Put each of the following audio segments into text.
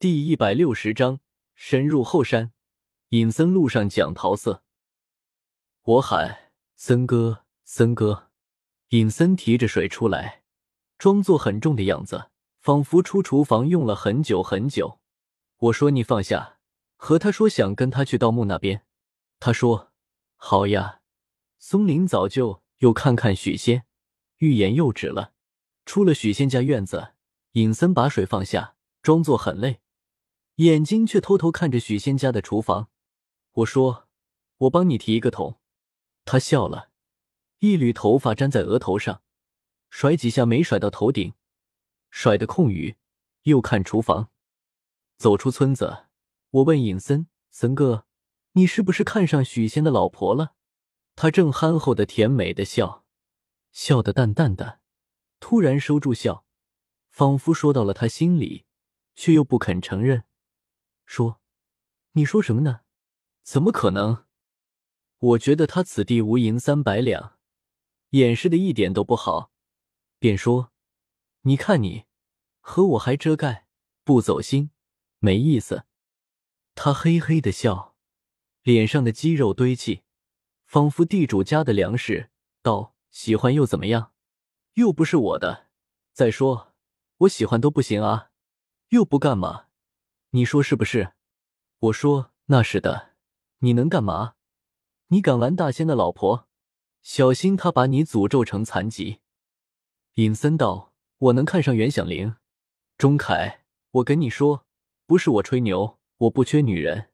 第一百六十章深入后山。隐森路上讲桃色，我喊森哥，森哥。隐森提着水出来，装作很重的样子，仿佛出厨房用了很久很久。我说你放下，和他说想跟他去盗墓那边。他说好呀。松林早就又看看许仙，欲言又止了。出了许仙家院子，隐森把水放下，装作很累，眼睛却偷偷看着许仙家的厨房。我说：“我帮你提一个桶。”他笑了，一缕头发粘在额头上，甩几下没甩到头顶，甩的空余，又看厨房。走出村子，我问尹森：“森哥，你是不是看上许仙的老婆了？”他正憨厚的、甜美的笑，笑得淡淡的，突然收住笑，仿佛说到了他心里，却又不肯承认，说：“你说什么呢？”怎么可能？我觉得他此地无银三百两，掩饰的一点都不好，便说：“你看你和我还遮盖，不走心，没意思。”他嘿嘿的笑，脸上的肌肉堆砌，仿佛地主家的粮食。道：“喜欢又怎么样？又不是我的。再说我喜欢都不行啊，又不干嘛？你说是不是？”我说：“那是的。”你能干嘛？你敢玩大仙的老婆？小心他把你诅咒成残疾。尹森道：“我能看上袁响铃。”钟凯，我跟你说，不是我吹牛，我不缺女人。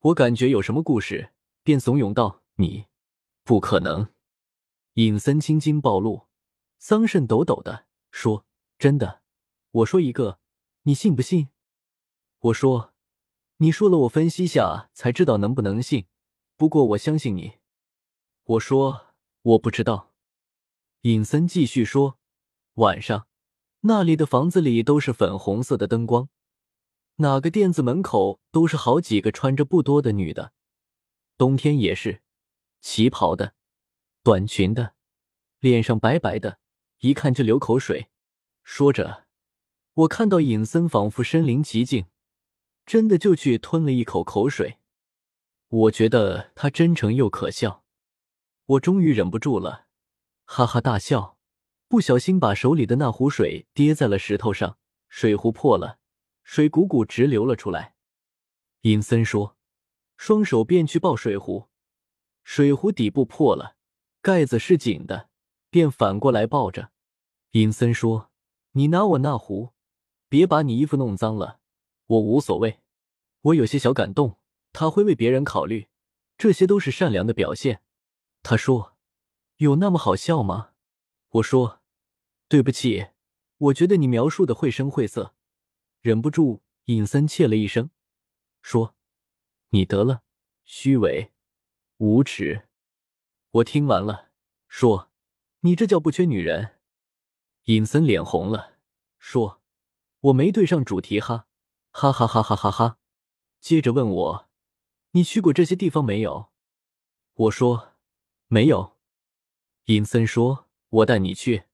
我感觉有什么故事，便怂恿道：“你不可能。”尹森青筋暴露，桑葚抖抖的说：“真的，我说一个，你信不信？”我说。你说了，我分析下才知道能不能信。不过我相信你。我说我不知道。尹森继续说：“晚上那里的房子里都是粉红色的灯光，哪个店子门口都是好几个穿着不多的女的，冬天也是，旗袍的，短裙的，脸上白白的，一看就流口水。”说着，我看到尹森仿佛身临其境。真的就去吞了一口口水，我觉得他真诚又可笑，我终于忍不住了，哈哈大笑，不小心把手里的那壶水跌在了石头上，水壶破了，水汩汩直流了出来。尹森说，双手便去抱水壶，水壶底部破了，盖子是紧的，便反过来抱着。尹森说：“你拿我那壶，别把你衣服弄脏了。”我无所谓，我有些小感动。他会为别人考虑，这些都是善良的表现。他说：“有那么好笑吗？”我说：“对不起，我觉得你描述的绘声绘色。”忍不住，尹森切了一声，说：“你得了，虚伪，无耻。”我听完了，说：“你这叫不缺女人。”尹森脸红了，说：“我没对上主题哈。”哈哈哈哈哈哈！接着问我：“你去过这些地方没有？”我说：“没有。”尹森说：“我带你去。”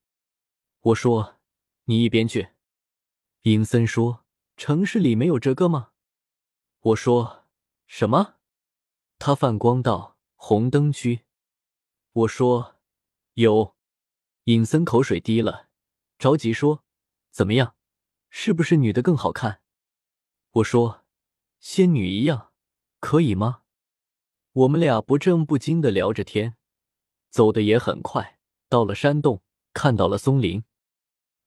我说：“你一边去。”尹森说：“城市里没有这个吗？”我说：“什么？”他泛光道：“红灯区。”我说：“有。”尹森口水滴了，着急说：“怎么样？是不是女的更好看？”我说：“仙女一样，可以吗？”我们俩不正不经的聊着天，走的也很快。到了山洞，看到了松林。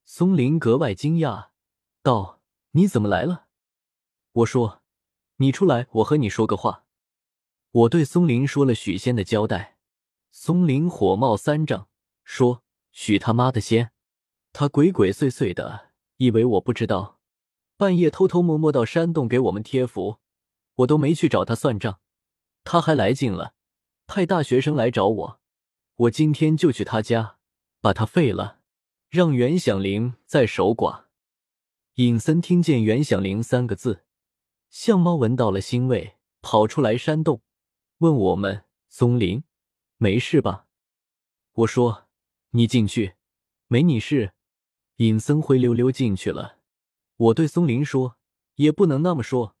松林格外惊讶，道：“你怎么来了？”我说：“你出来，我和你说个话。”我对松林说了许仙的交代。松林火冒三丈，说：“许他妈的仙！他鬼鬼祟祟的，以为我不知道。”半夜偷偷摸摸到山洞给我们贴符，我都没去找他算账，他还来劲了，派大学生来找我，我今天就去他家把他废了，让袁响铃再守寡。尹森听见袁响铃三个字，像猫闻到了腥味，跑出来山洞，问我们松林没事吧？我说你进去，没你事。尹森灰溜溜进去了。我对松林说：“也不能那么说。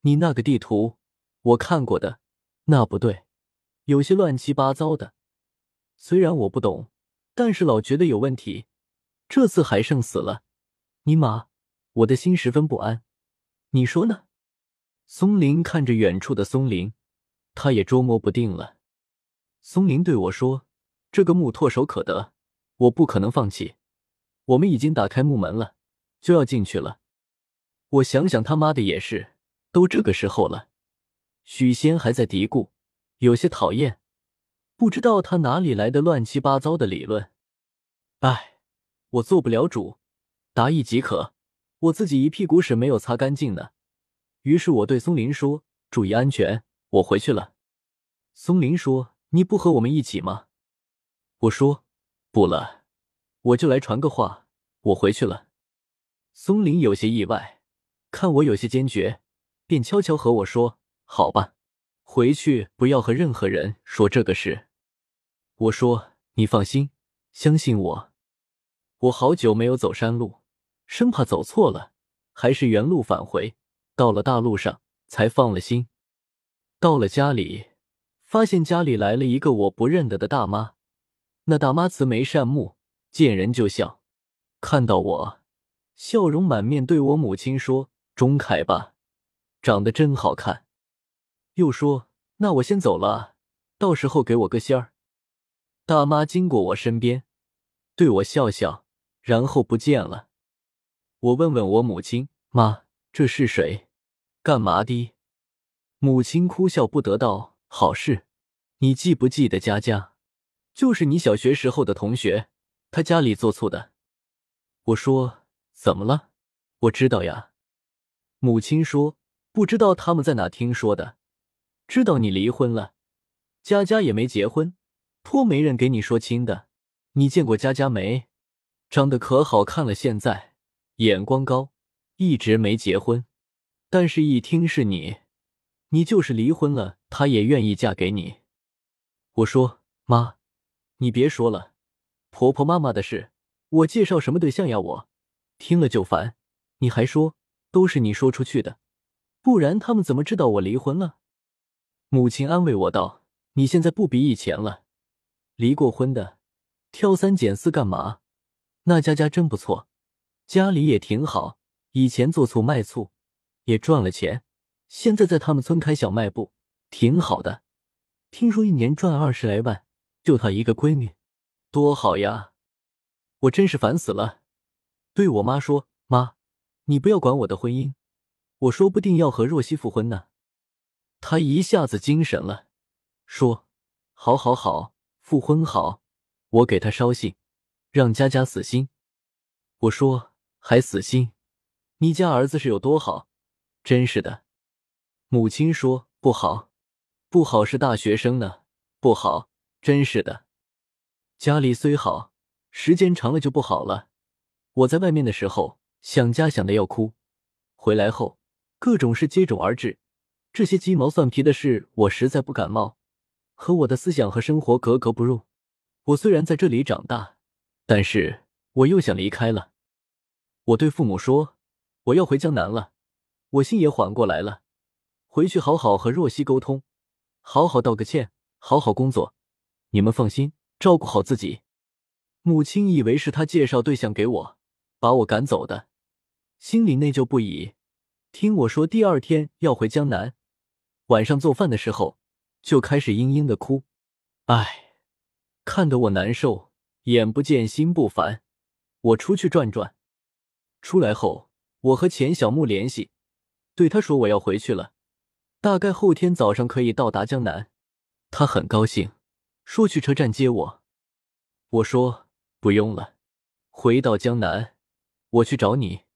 你那个地图我看过的，那不对，有些乱七八糟的。虽然我不懂，但是老觉得有问题。这次还剩死了，尼玛，我的心十分不安。你说呢？松林看着远处的松林，他也捉摸不定了。松林对我说：“这个墓唾手可得，我不可能放弃。我们已经打开木门了，就要进去了。”我想想，他妈的也是，都这个时候了。许仙还在嘀咕，有些讨厌，不知道他哪里来的乱七八糟的理论。哎。我做不了主，答意即可。我自己一屁股屎没有擦干净呢。于是我对松林说：“注意安全，我回去了。”松林说：“你不和我们一起吗？”我说：“不了，我就来传个话，我回去了。”松林有些意外，看我有些坚决，便悄悄和我说：“好吧，回去不要和任何人说这个事。”我说：“你放心，相信我。”我好久没有走山路，生怕走错了，还是原路返回。到了大路上，才放了心。到了家里，发现家里来了一个我不认得的大妈。那大妈慈眉善目，见人就笑。看到我，笑容满面，对我母亲说：“钟凯吧，长得真好看。”又说：“那我先走了，到时候给我个信儿。”大妈经过我身边，对我笑笑。然后不见了。我问问我母亲：“妈，这是谁？干嘛的？”母亲哭笑不得道：“好事，你记不记得佳佳？就是你小学时候的同学，她家里做醋的。”我说：“怎么了？我知道呀。”母亲说：“不知道他们在哪听说的，知道你离婚了，佳佳也没结婚，托媒人给你说亲的。你见过佳佳没？”长得可好看了，现在眼光高，一直没结婚，但是一听是你，你就是离婚了，她也愿意嫁给你。我说妈，你别说了，婆婆妈妈的事，我介绍什么对象呀？我听了就烦。你还说都是你说出去的，不然他们怎么知道我离婚了？母亲安慰我道：“你现在不比以前了，离过婚的挑三拣四干嘛？”那家家真不错，家里也挺好。以前做醋卖醋，也赚了钱。现在在他们村开小卖部，挺好的。听说一年赚二十来万，就她一个闺女，多好呀！我真是烦死了。对我妈说：“妈，你不要管我的婚姻，我说不定要和若曦复婚呢。”她一下子精神了，说：“好，好，好，复婚好，我给她捎信。”让佳佳死心，我说还死心？你家儿子是有多好？真是的。母亲说不好，不好是大学生呢，不好，真是的。家里虽好，时间长了就不好了。我在外面的时候想家想的要哭，回来后各种事接踵而至，这些鸡毛蒜皮的事我实在不感冒，和我的思想和生活格格不入。我虽然在这里长大。但是我又想离开了。我对父母说：“我要回江南了。”我心也缓过来了，回去好好和若曦沟通，好好道个歉，好好工作。你们放心，照顾好自己。母亲以为是他介绍对象给我，把我赶走的，心里内疚不已。听我说第二天要回江南，晚上做饭的时候就开始嘤嘤的哭。唉，看得我难受。眼不见心不烦，我出去转转。出来后，我和钱小木联系，对他说我要回去了，大概后天早上可以到达江南。他很高兴，说去车站接我。我说不用了，回到江南，我去找你。